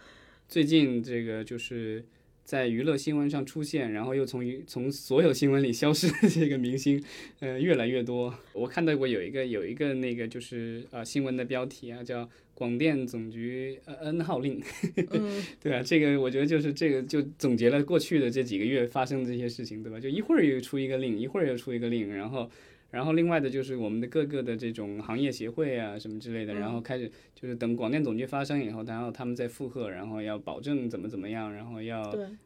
最近这个就是在娱乐新闻上出现，然后又从从所有新闻里消失的这个明星，呃，越来越多。我看到过有一个有一个那个就是呃新闻的标题啊，叫广电总局呃 N 号令，对吧？这个我觉得就是这个就总结了过去的这几个月发生的这些事情，对吧？就一会儿又出一个令，一会儿又出一个令，然后。然后另外的就是我们的各个的这种行业协会啊什么之类的，然后开始就是等广电总局发声以后，然后他们再附和，然后要保证怎么怎么样，然后要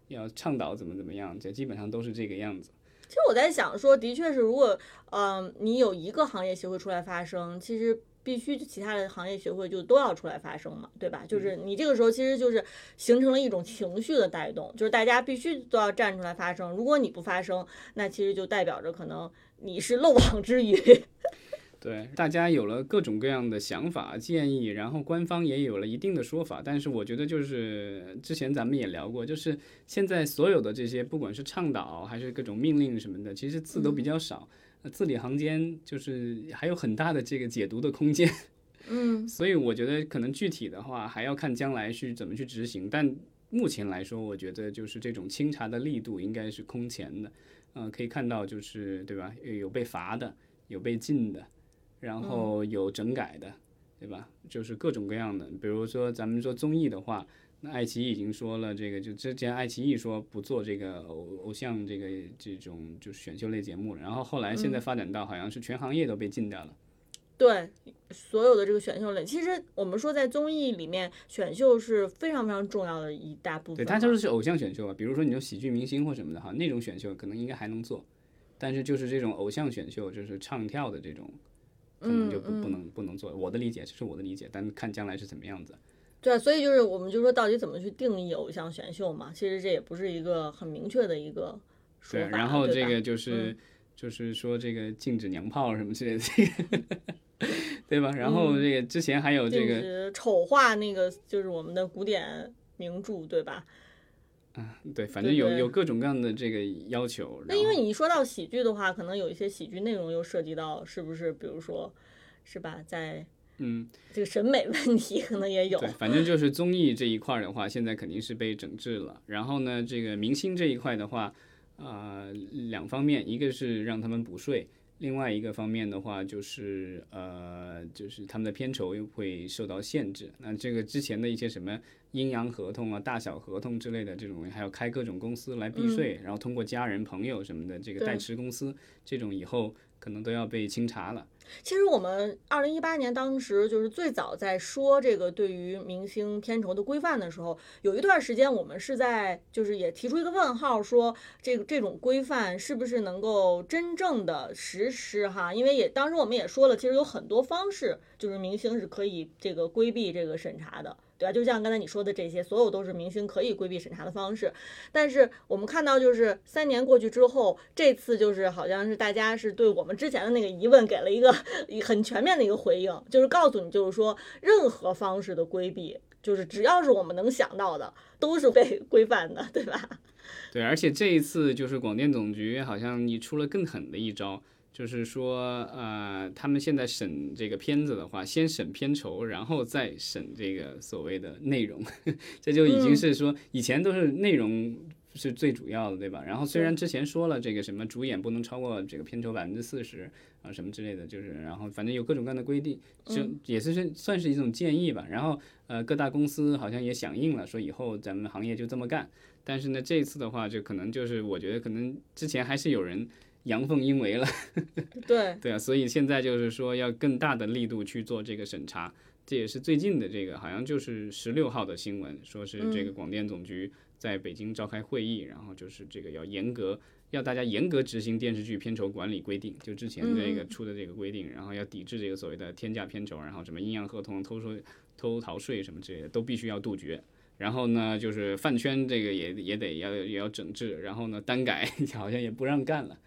要倡导怎么怎么样，这基本上都是这个样子。其实我在想说，的确是，如果嗯你有一个行业协会出来发声，其实必须其他的行业协会就都要出来发声嘛，对吧？就是你这个时候其实就是形成了一种情绪的带动，就是大家必须都要站出来发声。如果你不发声，那其实就代表着可能。你是漏网之鱼，对，大家有了各种各样的想法建议，然后官方也有了一定的说法，但是我觉得就是之前咱们也聊过，就是现在所有的这些不管是倡导还是各种命令什么的，其实字都比较少，字里行间就是还有很大的这个解读的空间，嗯，所以我觉得可能具体的话还要看将来去怎么去执行，但目前来说，我觉得就是这种清查的力度应该是空前的。嗯，可以看到就是对吧？有被罚的，有被禁的，然后有整改的，对吧？就是各种各样的。比如说咱们说综艺的话，那爱奇艺已经说了，这个就之前爱奇艺说不做这个偶偶像这个这种就是选秀类节目了，然后后来现在发展到好像是全行业都被禁掉了。对，所有的这个选秀类，其实我们说在综艺里面，选秀是非常非常重要的一大部分。对，它就是偶像选秀啊，比如说你就喜剧明星或什么的哈，那种选秀可能应该还能做，但是就是这种偶像选秀，就是唱跳的这种，可能就不不能不能做。我的理解，这是我的理解，但看将来是怎么样子。对啊，所以就是我们就说到底怎么去定义偶像选秀嘛？其实这也不是一个很明确的一个说法。对，然后这个就是就是说这个禁止娘炮什么之类的。对吧？然后这个之前还有这个丑化那个，就是我们的古典名著，对吧？啊，对，反正有有各种各样的这个要求。那因为你一说到喜剧的话，可能有一些喜剧内容又涉及到，是不是？比如说，是吧？在嗯，这个审美问题可能也有。对，反正就是综艺这一块的话，现在肯定是被整治了。然后呢，这个明星这一块的话，啊，两方面，一个是让他们补税。另外一个方面的话，就是呃，就是他们的片酬又会受到限制。那这个之前的一些什么阴阳合同啊、大小合同之类的这种，还要开各种公司来避税，然后通过家人、朋友什么的这个代持公司，这种以后可能都要被清查了。其实我们二零一八年当时就是最早在说这个对于明星片酬的规范的时候，有一段时间我们是在就是也提出一个问号，说这个这种规范是不是能够真正的实施哈？因为也当时我们也说了，其实有很多方式，就是明星是可以这个规避这个审查的。对吧？就像刚才你说的这些，所有都是明星可以规避审查的方式。但是我们看到，就是三年过去之后，这次就是好像是大家是对我们之前的那个疑问给了一个很全面的一个回应，就是告诉你，就是说任何方式的规避，就是只要是我们能想到的，都是被 规范的，对吧？对，而且这一次就是广电总局好像你出了更狠的一招。就是说，呃，他们现在审这个片子的话，先审片酬，然后再审这个所谓的内容，这就已经是说以前都是内容是最主要的，对吧？然后虽然之前说了这个什么主演不能超过这个片酬百分之四十啊什么之类的，就是然后反正有各种各样的规定，就也是是算是一种建议吧。然后呃各大公司好像也响应了，说以后咱们行业就这么干。但是呢这一次的话，就可能就是我觉得可能之前还是有人阳奉阴违了，对对啊，所以现在就是说要更大的力度去做这个审查。这也是最近的这个，好像就是十六号的新闻，说是这个广电总局在北京召开会议，然后就是这个要严格，要大家严格执行电视剧片酬管理规定，就之前这个出的这个规定，然后要抵制这个所谓的天价片酬，然后什么阴阳合同、偷税、偷逃税什么之类的都必须要杜绝。然后呢，就是饭圈这个也也得要也要整治，然后呢，单改 好像也不让干了。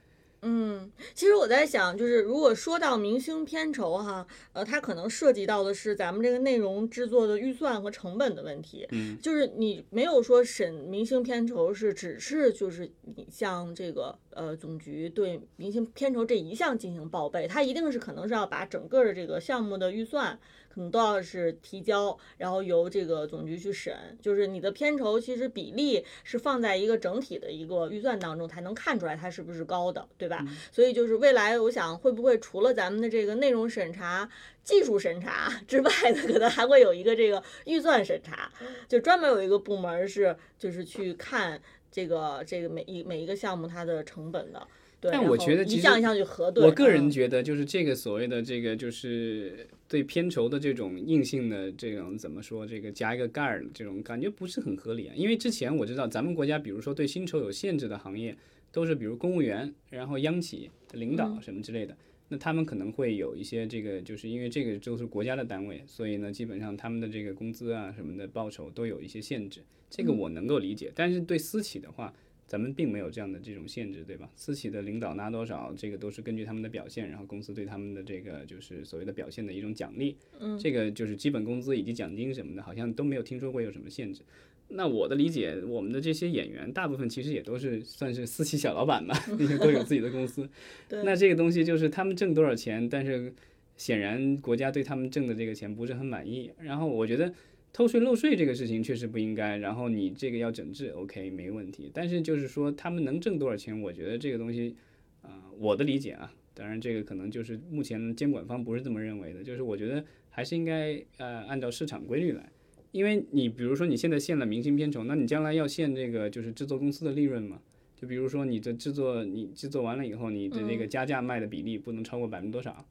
嗯，其实我在想，就是如果说到明星片酬哈，呃，它可能涉及到的是咱们这个内容制作的预算和成本的问题。嗯，就是你没有说审明星片酬是只是就是你像这个呃总局对明星片酬这一项进行报备，它一定是可能是要把整个的这个项目的预算。可能都要是提交，然后由这个总局去审，就是你的片酬其实比例是放在一个整体的一个预算当中，才能看出来它是不是高的，对吧？所以就是未来我想会不会除了咱们的这个内容审查、技术审查 之外的，可能还会有一个这个预算审查，就专门有一个部门是就是去看这个这个每一每一个项目它的成本的。但我觉得一项一项去核对。我个人觉得，就是这个所谓的这个，就是对片酬的这种硬性的这种怎么说，这个加一个盖儿，这种感觉不是很合理啊。因为之前我知道咱们国家，比如说对薪酬有限制的行业，都是比如公务员，然后央企领导什么之类的。那他们可能会有一些这个，就是因为这个都是国家的单位，所以呢，基本上他们的这个工资啊什么的报酬都有一些限制。这个我能够理解。但是对私企的话，咱们并没有这样的这种限制，对吧？私企的领导拿多少，这个都是根据他们的表现，然后公司对他们的这个就是所谓的表现的一种奖励。嗯，这个就是基本工资以及奖金什么的，好像都没有听说过有什么限制。那我的理解，我们的这些演员大部分其实也都是算是私企小老板吧，因为都有自己的公司。那这个东西就是他们挣多少钱，但是显然国家对他们挣的这个钱不是很满意。然后我觉得。偷税漏税这个事情确实不应该，然后你这个要整治，OK，没问题。但是就是说他们能挣多少钱，我觉得这个东西，啊，我的理解啊，当然这个可能就是目前监管方不是这么认为的，就是我觉得还是应该呃按照市场规律来，因为你比如说你现在限了明星片酬，那你将来要限这个就是制作公司的利润嘛？就比如说你的制作你制作完了以后，你的这个加价卖的比例不能超过百分之多少，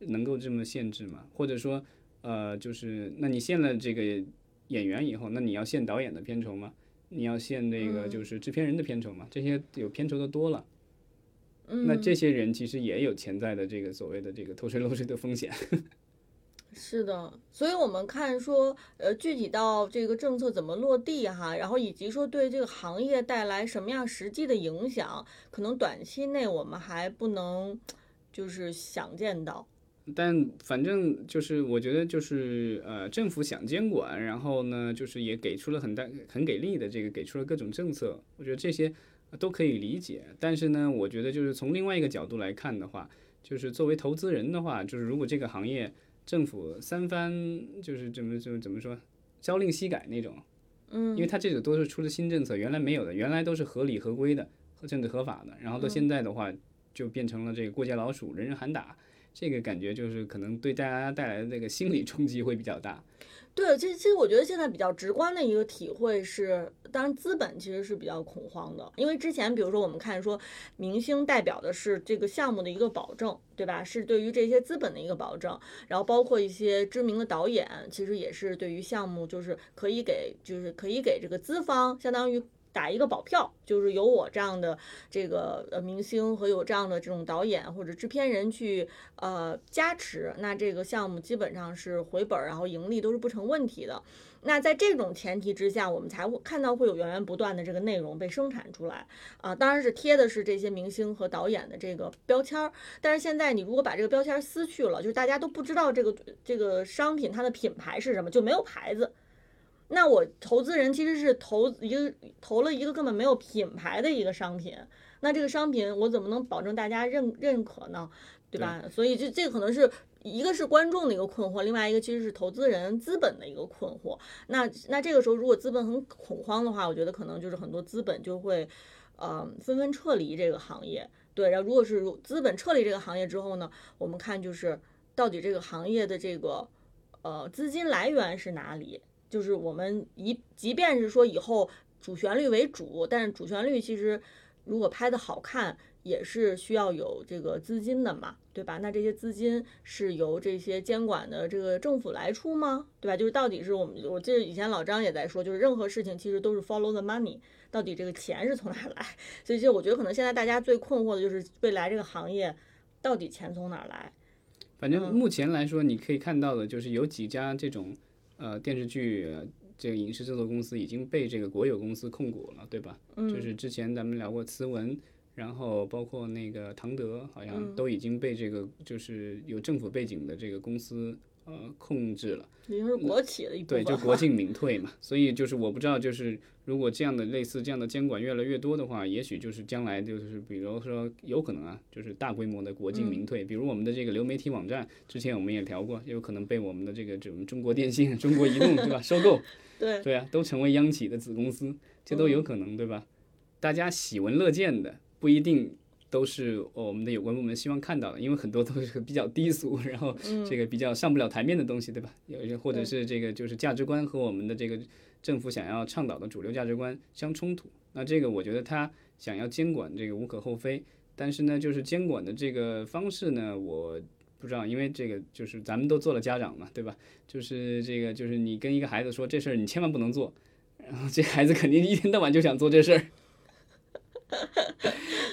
能够这么限制吗？或者说？呃，就是那你限了这个演员以后，那你要限导演的片酬吗？你要限那个就是制片人的片酬吗？这些有片酬的多了，那这些人其实也有潜在的这个所谓的这个偷税漏税的风险。是的，所以我们看说，呃，具体到这个政策怎么落地哈，然后以及说对这个行业带来什么样实际的影响，可能短期内我们还不能就是想见到。但反正就是，我觉得就是呃，政府想监管，然后呢，就是也给出了很大、很给力的这个，给出了各种政策，我觉得这些都可以理解。但是呢，我觉得就是从另外一个角度来看的话，就是作为投资人的话，就是如果这个行业政府三番就是怎么怎怎么说，朝令夕改那种，嗯，因为他这种都是出的新政策，原来没有的，原来都是合理合规的、甚至合法的，然后到现在的话，就变成了这个过街老鼠，人人喊打。这个感觉就是可能对大家带来的这个心理冲击会比较大。对，其实其实我觉得现在比较直观的一个体会是，当然资本其实是比较恐慌的，因为之前比如说我们看说，明星代表的是这个项目的一个保证，对吧？是对于这些资本的一个保证，然后包括一些知名的导演，其实也是对于项目就是可以给，就是可以给这个资方相当于。打一个保票，就是有我这样的这个呃明星和有这样的这种导演或者制片人去呃加持，那这个项目基本上是回本，然后盈利都是不成问题的。那在这种前提之下，我们才会看到会有源源不断的这个内容被生产出来啊，当然是贴的是这些明星和导演的这个标签儿。但是现在你如果把这个标签撕去了，就是大家都不知道这个这个商品它的品牌是什么，就没有牌子。那我投资人其实是投一个投了一个根本没有品牌的一个商品，那这个商品我怎么能保证大家认认可呢？对吧？所以这这可能是一个是观众的一个困惑，另外一个其实是投资人资本的一个困惑。那那这个时候，如果资本很恐慌的话，我觉得可能就是很多资本就会，呃，纷纷撤离这个行业。对，然后如果是资本撤离这个行业之后呢，我们看就是到底这个行业的这个呃资金来源是哪里？就是我们一即便是说以后主旋律为主，但是主旋律其实如果拍的好看。也是需要有这个资金的嘛，对吧？那这些资金是由这些监管的这个政府来出吗？对吧？就是到底是我们，我记得以前老张也在说，就是任何事情其实都是 follow the money，到底这个钱是从哪来？所以就我觉得可能现在大家最困惑的就是未来这个行业到底钱从哪来？反正目前来说，你可以看到的就是有几家这种呃电视剧这个影视制作公司已经被这个国有公司控股了，对吧？嗯，就是之前咱们聊过慈文。然后包括那个唐德，好像都已经被这个就是有政府背景的这个公司呃控制了，已经是国企的一对，就国进民退嘛。所以就是我不知道，就是如果这样的类似这样的监管越来越多的话，也许就是将来就是比如说有可能啊，就是大规模的国进民退。比如我们的这个流媒体网站，之前我们也聊过，有可能被我们的这个这种中国电信、中国移动对吧 收购？对对啊，都成为央企的子公司，这都有可能对吧？大家喜闻乐见的。不一定都是我们的有关部门希望看到的，因为很多都是比较低俗，然后这个比较上不了台面的东西，对吧？有些或者是这个就是价值观和我们的这个政府想要倡导的主流价值观相冲突。那这个我觉得他想要监管这个无可厚非，但是呢，就是监管的这个方式呢，我不知道，因为这个就是咱们都做了家长嘛，对吧？就是这个就是你跟一个孩子说这事儿你千万不能做，然后这孩子肯定一天到晚就想做这事儿。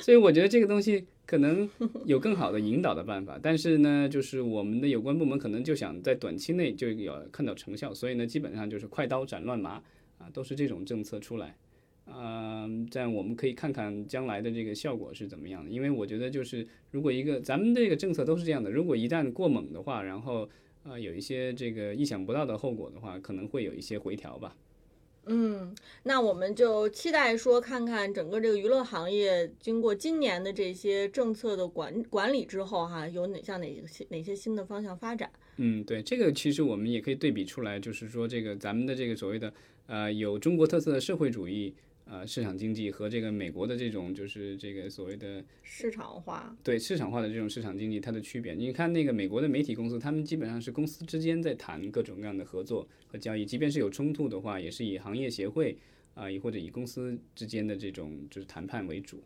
所以我觉得这个东西可能有更好的引导的办法，但是呢，就是我们的有关部门可能就想在短期内就要看到成效，所以呢，基本上就是快刀斩乱麻啊，都是这种政策出来，啊，这样我们可以看看将来的这个效果是怎么样的。因为我觉得就是如果一个咱们这个政策都是这样的，如果一旦过猛的话，然后啊有一些这个意想不到的后果的话，可能会有一些回调吧。嗯，那我们就期待说，看看整个这个娱乐行业经过今年的这些政策的管管理之后，哈，有哪像哪些哪些新的方向发展？嗯，对，这个其实我们也可以对比出来，就是说这个咱们的这个所谓的呃有中国特色的社会主义。呃，市场经济和这个美国的这种就是这个所谓的市场化，对市场化的这种市场经济，它的区别。你看那个美国的媒体公司，他们基本上是公司之间在谈各种各样的合作和交易，即便是有冲突的话，也是以行业协会啊，亦或者以公司之间的这种就是谈判为主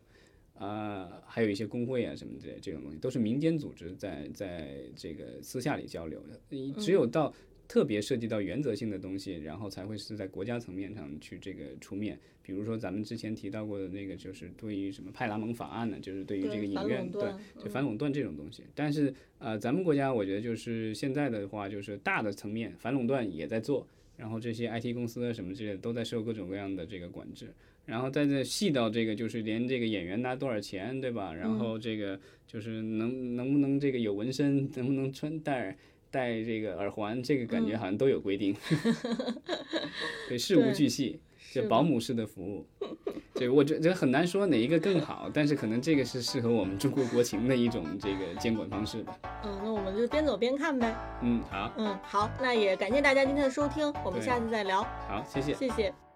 啊，还有一些工会啊什么的这种东西，都是民间组织在在这个私下里交流的。只有到特别涉及到原则性的东西，然后才会是在国家层面上去这个出面。比如说咱们之前提到过的那个，就是对于什么派拉蒙法案呢，就是对于这个影院对就反垄断这种东西。但是呃，咱们国家我觉得就是现在的话，就是大的层面反垄断也在做，然后这些 IT 公司啊什么之类的都在受各种各样的这个管制。然后再再细到这个，就是连这个演员拿多少钱，对吧？然后这个就是能能不能这个有纹身，能不能穿戴。戴这个耳环，这个感觉好像都有规定，对，事无巨细，就保姆式的服务，对，我觉得很难说哪一个更好，但是可能这个是适合我们中国国情的一种这个监管方式吧。嗯，那我们就边走边看呗。嗯，好。嗯，好，那也感谢大家今天的收听，我们下次再聊。好，谢谢。谢谢。